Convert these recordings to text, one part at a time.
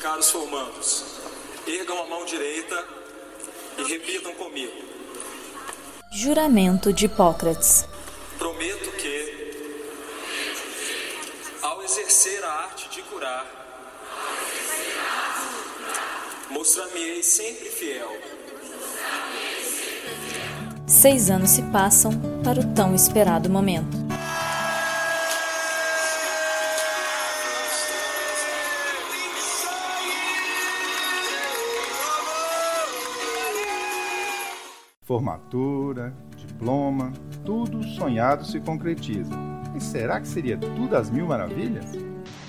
Caros formandos, ergam a mão direita e repitam comigo. Juramento de Hipócrates. Prometo que, ao exercer a arte de curar, mostrar-me-ei sempre fiel. Seis anos se passam para o tão esperado momento. Formatura, diploma, tudo sonhado se concretiza. E será que seria tudo às mil maravilhas?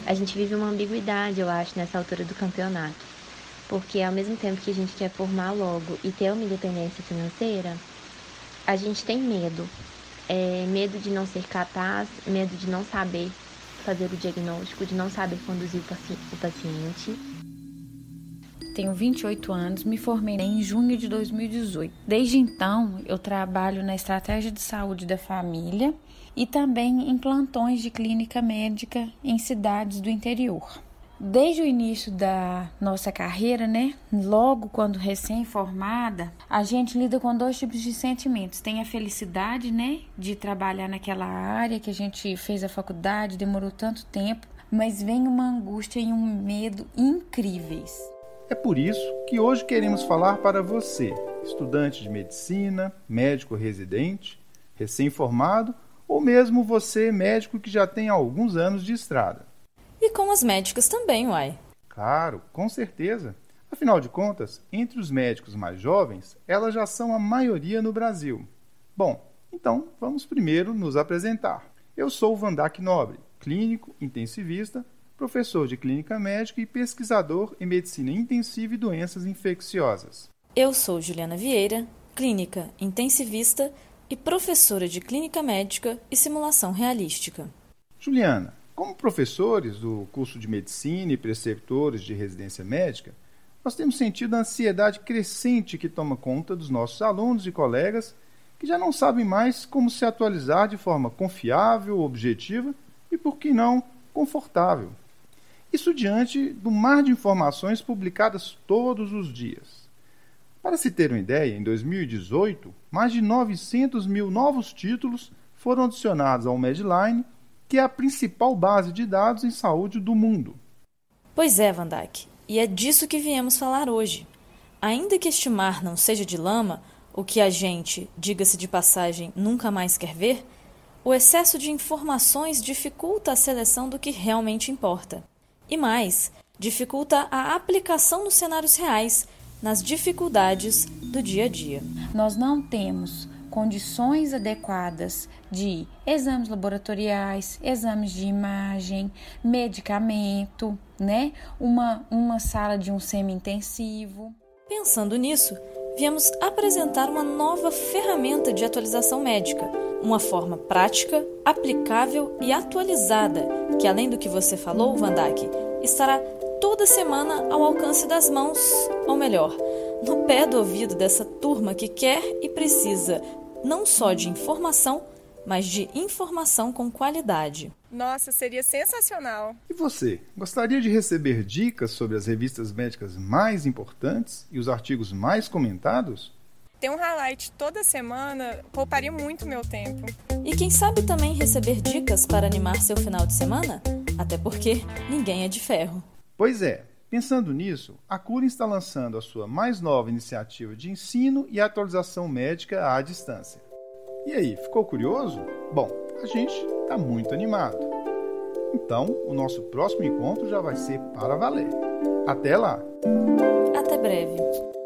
A gente vive uma ambiguidade, eu acho, nessa altura do campeonato. Porque ao mesmo tempo que a gente quer formar logo e ter uma independência financeira, a gente tem medo. É, medo de não ser capaz, medo de não saber fazer o diagnóstico, de não saber conduzir o paciente tenho 28 anos, me formei em junho de 2018. Desde então, eu trabalho na estratégia de saúde da família e também em plantões de clínica médica em cidades do interior. Desde o início da nossa carreira, né, logo quando recém-formada, a gente lida com dois tipos de sentimentos. Tem a felicidade, né, de trabalhar naquela área que a gente fez a faculdade, demorou tanto tempo, mas vem uma angústia e um medo incríveis. É por isso que hoje queremos falar para você, estudante de medicina, médico residente, recém-formado ou mesmo você, médico que já tem alguns anos de estrada. E com as médicas também, uai. Claro, com certeza. Afinal de contas, entre os médicos mais jovens, elas já são a maioria no Brasil. Bom, então vamos primeiro nos apresentar. Eu sou o Vandac Nobre, clínico intensivista, professor de clínica médica e pesquisador em medicina intensiva e doenças infecciosas. Eu sou Juliana Vieira, clínica intensivista e professora de clínica médica e simulação realística. Juliana, como professores do curso de medicina e preceptores de residência médica, nós temos sentido a ansiedade crescente que toma conta dos nossos alunos e colegas que já não sabem mais como se atualizar de forma confiável, objetiva e, por que não, confortável. Isso diante do mar de informações publicadas todos os dias. Para se ter uma ideia, em 2018, mais de 900 mil novos títulos foram adicionados ao Medline, que é a principal base de dados em saúde do mundo. Pois é, Van Dijk, e é disso que viemos falar hoje. Ainda que este mar não seja de lama, o que a gente, diga-se de passagem, nunca mais quer ver, o excesso de informações dificulta a seleção do que realmente importa. E mais, dificulta a aplicação nos cenários reais, nas dificuldades do dia a dia. Nós não temos condições adequadas de exames laboratoriais, exames de imagem, medicamento, né? Uma, uma sala de um semi-intensivo. Pensando nisso, viemos apresentar uma nova ferramenta de atualização médica, uma forma prática, aplicável e atualizada, que além do que você falou, Vandak, estará toda semana ao alcance das mãos, ou melhor, no pé do ouvido dessa turma que quer e precisa não só de informação, mas de informação com qualidade. Nossa, seria sensacional! E você, gostaria de receber dicas sobre as revistas médicas mais importantes e os artigos mais comentados? Ter um highlight toda semana pouparia muito meu tempo. E quem sabe também receber dicas para animar seu final de semana? Até porque ninguém é de ferro. Pois é, pensando nisso, a Cura está lançando a sua mais nova iniciativa de ensino e atualização médica à distância. E aí, ficou curioso? Bom, a gente está muito animado. Então, o nosso próximo encontro já vai ser para valer. Até lá! Até breve!